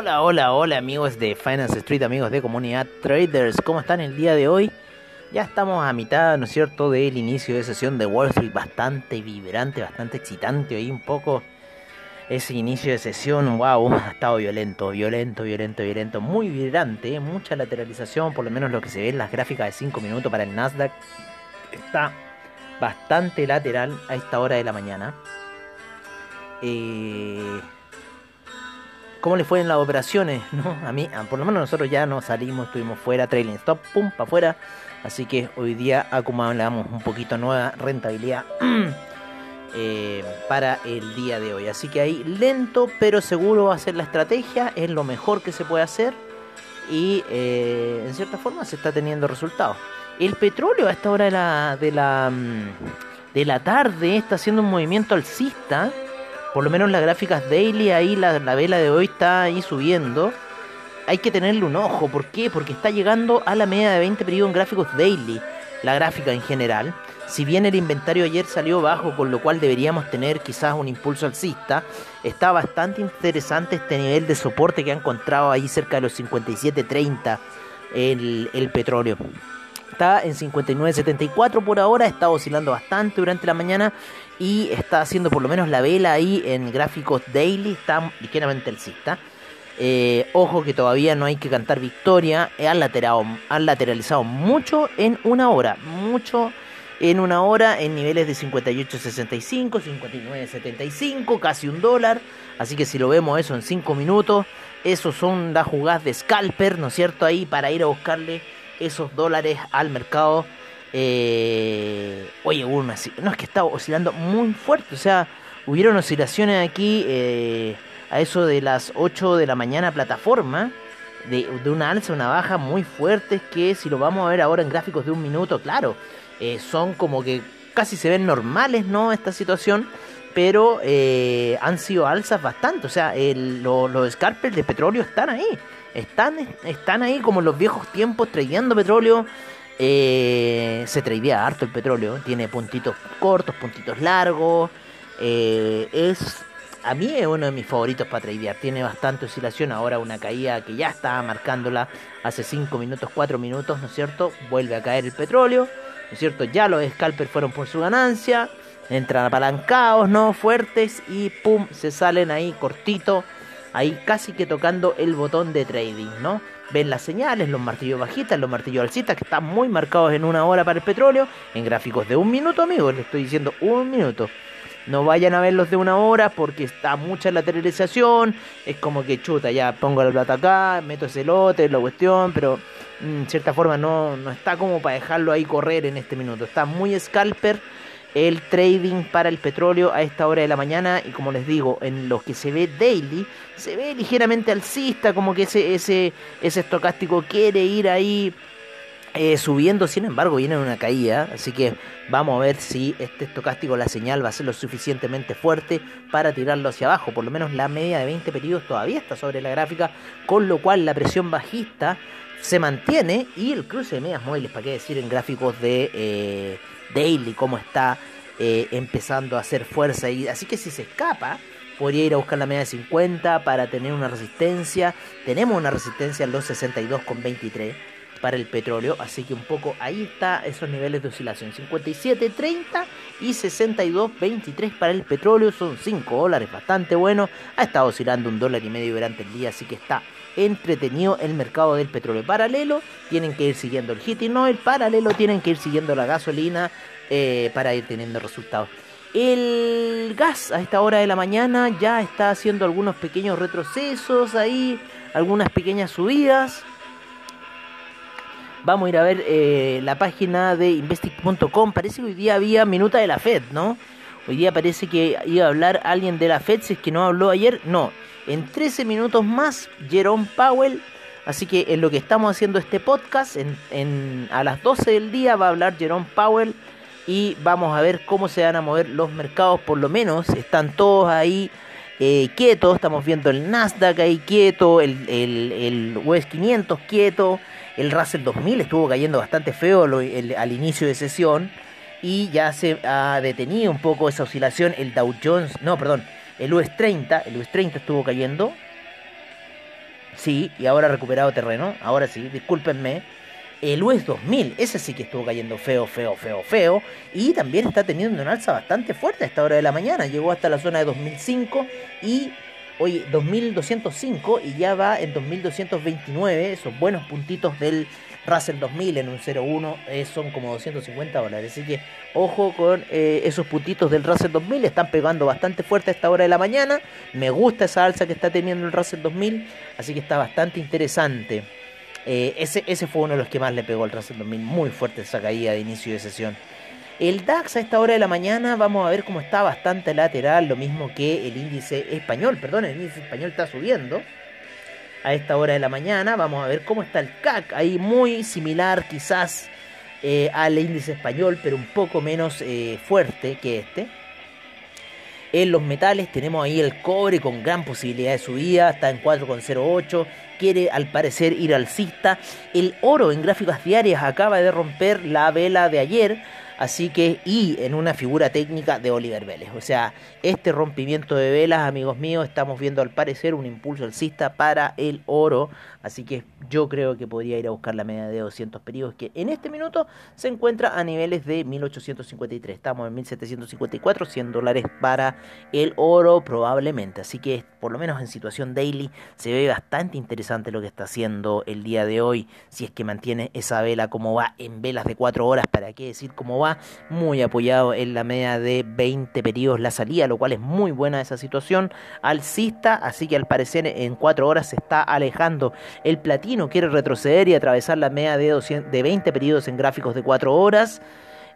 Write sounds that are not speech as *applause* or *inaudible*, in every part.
Hola, hola, hola amigos de Finance Street, amigos de Comunidad Traders, ¿cómo están el día de hoy? Ya estamos a mitad, ¿no es cierto?, del inicio de sesión de Wall Street, bastante vibrante, bastante excitante, ahí un poco ese inicio de sesión, wow, ha estado violento, violento, violento, violento, muy vibrante, ¿eh? mucha lateralización, por lo menos lo que se ve en las gráficas de 5 minutos para el Nasdaq, está bastante lateral a esta hora de la mañana. Eh cómo le fue en las operaciones, *laughs* ¿no? A mí, por lo menos nosotros ya no salimos, estuvimos fuera, trailing stop, pum, para afuera. Así que hoy día acumulamos un poquito nueva rentabilidad *clears throat* eh, para el día de hoy. Así que ahí lento pero seguro va a ser la estrategia, es lo mejor que se puede hacer y eh, en cierta forma se está teniendo resultados. El petróleo a esta hora de la, de la, mm, de la tarde está haciendo un movimiento alcista por lo menos las gráficas daily, ahí la, vela de hoy está ahí subiendo. Hay que tenerle un ojo, ¿por qué? Porque está llegando a la media de 20 periodos en gráficos daily, la gráfica en general. Si bien el inventario ayer salió bajo, con lo cual deberíamos tener quizás un impulso alcista, está bastante interesante este nivel de soporte que ha encontrado ahí cerca de los 57.30 el, el petróleo está en 59.74 por ahora, está oscilando bastante durante la mañana y está haciendo por lo menos la vela ahí en gráficos daily, está ligeramente alcista. Eh, ojo que todavía no hay que cantar victoria, laterado, han lateralizado mucho en una hora, mucho en una hora en niveles de 58.65, 59.75, casi un dólar. Así que si lo vemos eso en 5 minutos, esos son las jugadas de scalper, ¿no es cierto? Ahí para ir a buscarle esos dólares al mercado. Eh, oye, no es que estaba oscilando muy fuerte, o sea, hubieron oscilaciones aquí eh, a eso de las 8 de la mañana plataforma, de, una alza, una baja muy fuertes que si lo vamos a ver ahora en gráficos de un minuto, claro, eh, son como que casi se ven normales, ¿no? Esta situación, pero han sido alzas bastante, o sea, los scalpers de petróleo están ahí. Están, están ahí como en los viejos tiempos tradeando petróleo. Eh, se tradea harto el petróleo. Tiene puntitos cortos, puntitos largos. Eh, es a mí es uno de mis favoritos para tradear. Tiene bastante oscilación. Ahora una caída que ya estaba marcándola hace 5 minutos, 4 minutos, ¿no es cierto? Vuelve a caer el petróleo, ¿no es cierto? Ya los scalpers fueron por su ganancia. Entran apalancados, ¿no? Fuertes y pum, se salen ahí cortito ahí casi que tocando el botón de trading, ¿no? Ven las señales, los martillos bajitas, los martillos alcistas que están muy marcados en una hora para el petróleo, en gráficos de un minuto, amigos, les estoy diciendo un minuto. No vayan a ver los de una hora porque está mucha lateralización. Es como que chuta, ya pongo la plata acá, meto ese lote, la cuestión, pero en cierta forma no, no está como para dejarlo ahí correr en este minuto. Está muy scalper el trading para el petróleo a esta hora de la mañana. Y como les digo, en lo que se ve daily, se ve ligeramente alcista, como que ese, ese, ese estocástico quiere ir ahí eh, subiendo, sin embargo viene en una caída, así que vamos a ver si este estocástico, la señal va a ser lo suficientemente fuerte para tirarlo hacia abajo, por lo menos la media de 20 periodos todavía está sobre la gráfica, con lo cual la presión bajista se mantiene y el cruce de medias móviles, para qué decir en gráficos de... Eh, Daily, cómo está eh, empezando a hacer fuerza. Y, así que si se escapa, podría ir a buscar la media de 50 para tener una resistencia. Tenemos una resistencia en los 62,23 para el petróleo, así que un poco ahí está esos niveles de oscilación, 57.30 y 62.23 para el petróleo, son 5 dólares, bastante bueno, ha estado oscilando un dólar y medio durante el día, así que está entretenido el mercado del petróleo. Paralelo, tienen que ir siguiendo el heating oil, paralelo tienen que ir siguiendo la gasolina eh, para ir teniendo resultados. El gas a esta hora de la mañana ya está haciendo algunos pequeños retrocesos ahí, algunas pequeñas subidas. Vamos a ir a ver eh, la página de investing.com. Parece que hoy día había minuta de la Fed, ¿no? Hoy día parece que iba a hablar alguien de la Fed, si es que no habló ayer. No, en 13 minutos más, Jerome Powell. Así que en lo que estamos haciendo este podcast, en, a las 12 del día va a hablar Jerome Powell y vamos a ver cómo se van a mover los mercados. Por lo menos están todos ahí eh, quietos. Estamos viendo el Nasdaq ahí quieto, el, el, el US 500 quieto, el Russell 2000 estuvo cayendo bastante feo al inicio de sesión y ya se ha detenido un poco esa oscilación. El Dow Jones, no, perdón, el US 30, el US 30 estuvo cayendo. sí, y ahora ha recuperado terreno, ahora sí, discúlpenme. El US 2000, ese sí que estuvo cayendo feo, feo, feo, feo. Y también está teniendo un alza bastante fuerte a esta hora de la mañana. Llegó hasta la zona de 2005 y hoy 2205 y ya va en 2229. Esos buenos puntitos del Russell 2000 en un 0.1 eh, son como 250 dólares. Así que ojo con eh, esos puntitos del Russell 2000. Están pegando bastante fuerte a esta hora de la mañana. Me gusta esa alza que está teniendo el Russell 2000. Así que está bastante interesante. Eh, ese, ese fue uno de los que más le pegó al Russell 2000. Muy fuerte esa caída de inicio de sesión. El DAX a esta hora de la mañana vamos a ver cómo está bastante lateral, lo mismo que el índice español, perdón, el índice español está subiendo a esta hora de la mañana. Vamos a ver cómo está el CAC, ahí muy similar quizás eh, al índice español, pero un poco menos eh, fuerte que este. En los metales tenemos ahí el cobre con gran posibilidad de subida, está en 4,08, quiere al parecer ir alcista. El oro en gráficas diarias acaba de romper la vela de ayer, Así que, y en una figura técnica de Oliver Vélez. O sea, este rompimiento de velas, amigos míos, estamos viendo al parecer un impulso alcista para el oro. Así que yo creo que podría ir a buscar la media de 200 periodos, que en este minuto se encuentra a niveles de 1853. Estamos en 1754, 100 dólares para el oro probablemente. Así que, por lo menos en situación daily, se ve bastante interesante lo que está haciendo el día de hoy. Si es que mantiene esa vela como va en velas de 4 horas, ¿para qué decir cómo muy apoyado en la media de 20 periodos la salida, lo cual es muy buena esa situación alcista, así que al parecer en 4 horas se está alejando. El platino quiere retroceder y atravesar la media de, de 20 periodos en gráficos de 4 horas.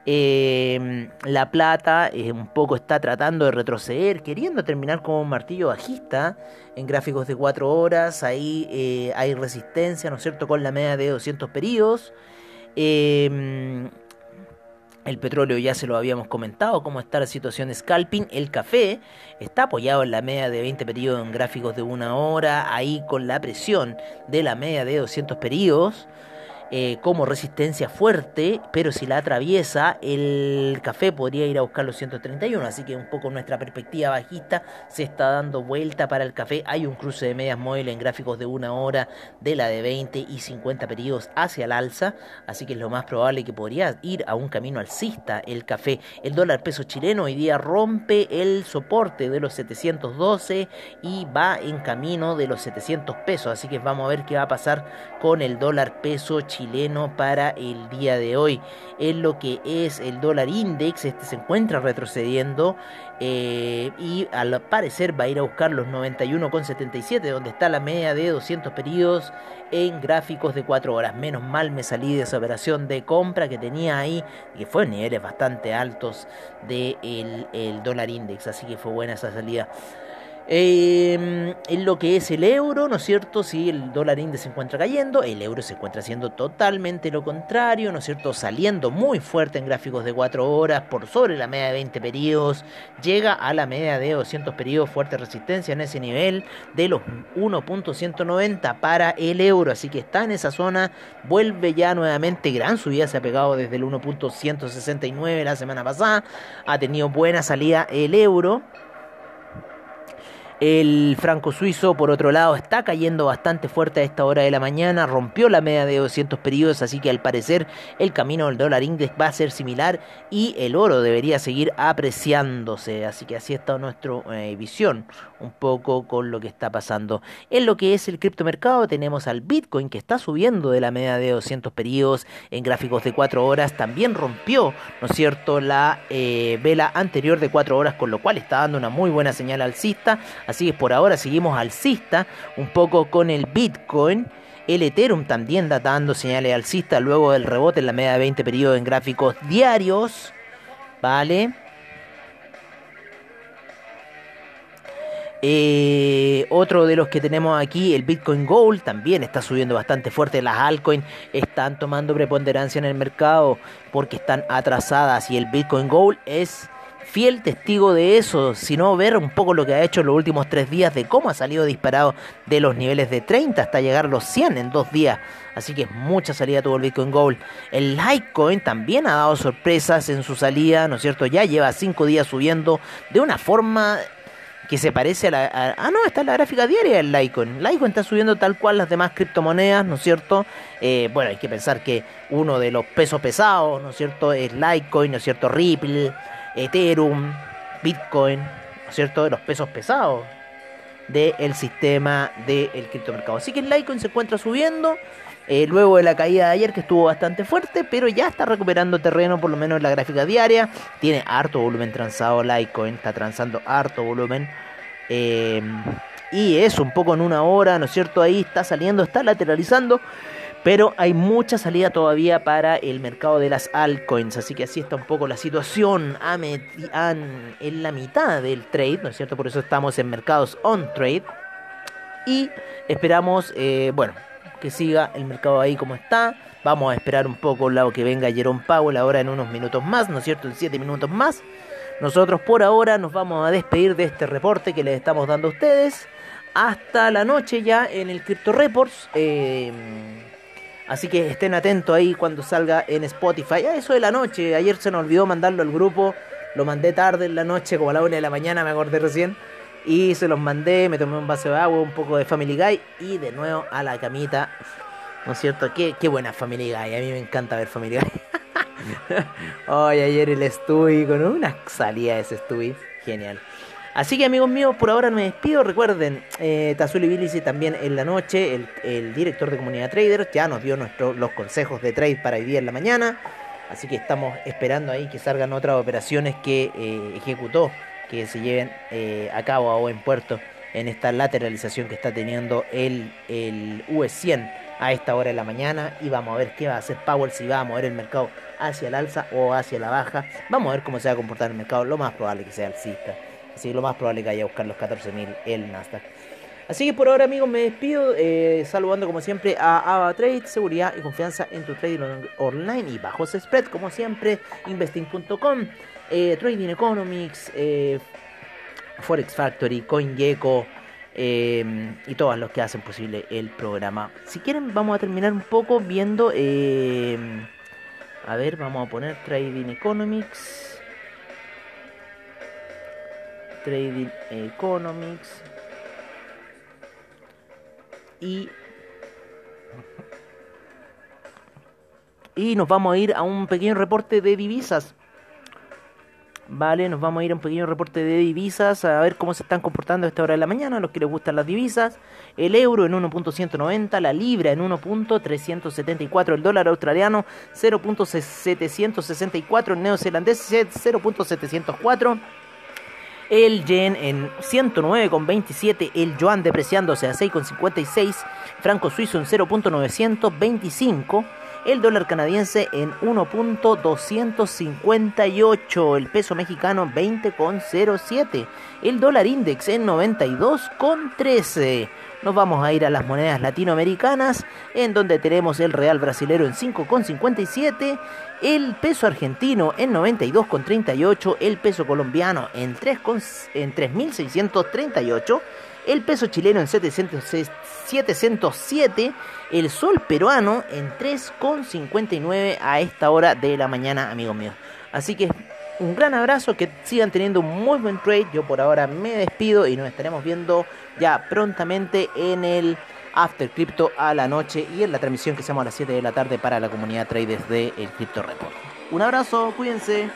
Em, la plata eh, un poco está tratando de retroceder, queriendo terminar como un martillo bajista en gráficos de 4 horas. Ahí eh, hay resistencia, ¿no es cierto?, con la media de 200 periodos. El petróleo ya se lo habíamos comentado, cómo está la situación scalping. El café está apoyado en la media de 20 periodos en gráficos de una hora, ahí con la presión de la media de 200 periodos. Eh, como resistencia fuerte, pero si la atraviesa, el café podría ir a buscar los 131. Así que un poco nuestra perspectiva bajista se está dando vuelta para el café. Hay un cruce de medias móviles en gráficos de una hora de la de 20 y 50 periodos hacia el alza. Así que es lo más probable que podría ir a un camino alcista el café. El dólar peso chileno hoy día rompe el soporte de los 712 y va en camino de los 700 pesos. Así que vamos a ver qué va a pasar con el dólar peso chileno chileno para el día de hoy. En lo que es el dólar index, este se encuentra retrocediendo eh, y al parecer va a ir a buscar los 91,77, donde está la media de 200 periodos en gráficos de 4 horas. Menos mal me salí de esa operación de compra que tenía ahí, que fue en niveles bastante altos del de el dólar index, así que fue buena esa salida. Eh, en lo que es el euro, ¿no es cierto? Si el dólar índice se encuentra cayendo, el euro se encuentra haciendo totalmente lo contrario, ¿no es cierto? Saliendo muy fuerte en gráficos de 4 horas, por sobre la media de 20 periodos, llega a la media de 200 periodos, fuerte resistencia en ese nivel de los 1.190 para el euro, así que está en esa zona, vuelve ya nuevamente, gran subida se ha pegado desde el 1.169 la semana pasada, ha tenido buena salida el euro. El franco suizo, por otro lado, está cayendo bastante fuerte a esta hora de la mañana, rompió la media de 200 periodos, así que al parecer el camino del dólar index va a ser similar y el oro debería seguir apreciándose, así que así está nuestra eh, visión un poco con lo que está pasando. En lo que es el criptomercado tenemos al Bitcoin que está subiendo de la media de 200 periodos en gráficos de 4 horas, también rompió, ¿no es cierto?, la eh, vela anterior de 4 horas, con lo cual está dando una muy buena señal alcista. Así que por ahora seguimos alcista un poco con el Bitcoin. El Ethereum también está dando señales alcistas luego del rebote en la media de 20 periodos en gráficos diarios. ¿Vale? Eh, otro de los que tenemos aquí, el Bitcoin Gold, también está subiendo bastante fuerte. Las altcoins están tomando preponderancia en el mercado porque están atrasadas y el Bitcoin Gold es fiel testigo de eso, sino ver un poco lo que ha hecho en los últimos tres días de cómo ha salido disparado de los niveles de 30 hasta llegar a los 100 en dos días. Así que mucha salida tuvo el Bitcoin Gold. El Litecoin también ha dado sorpresas en su salida, ¿no es cierto? Ya lleva cinco días subiendo de una forma que se parece a la... ah, no, está en la gráfica diaria el Litecoin. Litecoin está subiendo tal cual las demás criptomonedas, ¿no es cierto? Eh, bueno, hay que pensar que uno de los pesos pesados, ¿no es cierto? Es Litecoin, ¿no es cierto? Ripple, Ethereum, Bitcoin, ¿no es cierto? De los pesos pesados del sistema del criptomercado. Así que el Litecoin se encuentra subiendo. Eh, luego de la caída de ayer que estuvo bastante fuerte, pero ya está recuperando terreno, por lo menos en la gráfica diaria. Tiene harto volumen transado Litecoin, está transando harto volumen. Eh, y eso, un poco en una hora, ¿no es cierto? Ahí está saliendo, está lateralizando. Pero hay mucha salida todavía para el mercado de las altcoins. Así que así está un poco la situación en la mitad del trade, ¿no es cierto? Por eso estamos en mercados on trade. Y esperamos, eh, bueno, que siga el mercado ahí como está. Vamos a esperar un poco lado que venga Jerome Powell ahora en unos minutos más, ¿no es cierto? En 7 minutos más. Nosotros por ahora nos vamos a despedir de este reporte que les estamos dando a ustedes. Hasta la noche ya en el Crypto Reports. Eh, así que estén atentos ahí cuando salga en Spotify. A eso de la noche. Ayer se nos olvidó mandarlo al grupo. Lo mandé tarde en la noche, como a la una de la mañana, me acordé recién. Y se los mandé, me tomé un vaso de agua, un poco de Family Guy y de nuevo a la camita. ¿No es cierto? Qué, qué buena Family Guy. A mí me encanta ver Family Guy. *laughs* Hoy ayer el Stewie con una salida de ese Stewie. Genial. Así que amigos míos, por ahora me despido. Recuerden, eh, Tazuli Bilici también en la noche, el, director de comunidad trader, ya nos dio nuestro, los consejos de trade para hoy día en la mañana. Así que estamos esperando ahí que salgan otras operaciones que eh, ejecutó que se lleven eh, a cabo o en puerto en esta lateralización que está teniendo el, el US100 a esta hora de la mañana y vamos a ver qué va a hacer Powell, si va a mover el mercado hacia el alza o hacia la baja. Vamos a ver cómo se va a comportar el mercado, lo más probable que sea alcista. Que lo más probable que vaya a buscar los 14.000 el Nasdaq. Así que por ahora amigos me despido, eh, saludando como siempre a Ava Trade, seguridad y confianza en tu trading online y bajos spread como siempre, investing.com. Eh, Trading Economics, eh, Forex Factory, CoinGecko eh, y todos los que hacen posible el programa. Si quieren, vamos a terminar un poco viendo. a ver, vamos a poner Trading Economics. Trading Economics. Y y nos vamos a ir a un pequeño reporte de divisas. Vale, nos vamos a ir a un pequeño reporte de divisas a ver cómo se están comportando a esta hora de la mañana, los que les gustan las divisas. El euro en 1.190, la libra en 1.374, el dólar australiano 0.764, el neozelandés 0.704. El yen en 109,27, el yuan depreciándose a 6,56, franco suizo en 0.925 el dólar canadiense en 1.258, el peso mexicano 20,07, el dólar index en 92,13. Nos vamos a ir a las monedas latinoamericanas, en donde tenemos el real brasilero en 5,57, el peso argentino en 92,38, el peso colombiano en 3.638, el peso chileno en 707, el sol peruano en 3,59 a esta hora de la mañana, amigos míos. Así que un gran abrazo, que sigan teniendo un muy buen trade. Yo por ahora me despido y nos estaremos viendo ya prontamente en el After Crypto a la noche y en la transmisión que hacemos a las 7 de la tarde para la comunidad traders de el Crypto Report. Un abrazo, cuídense.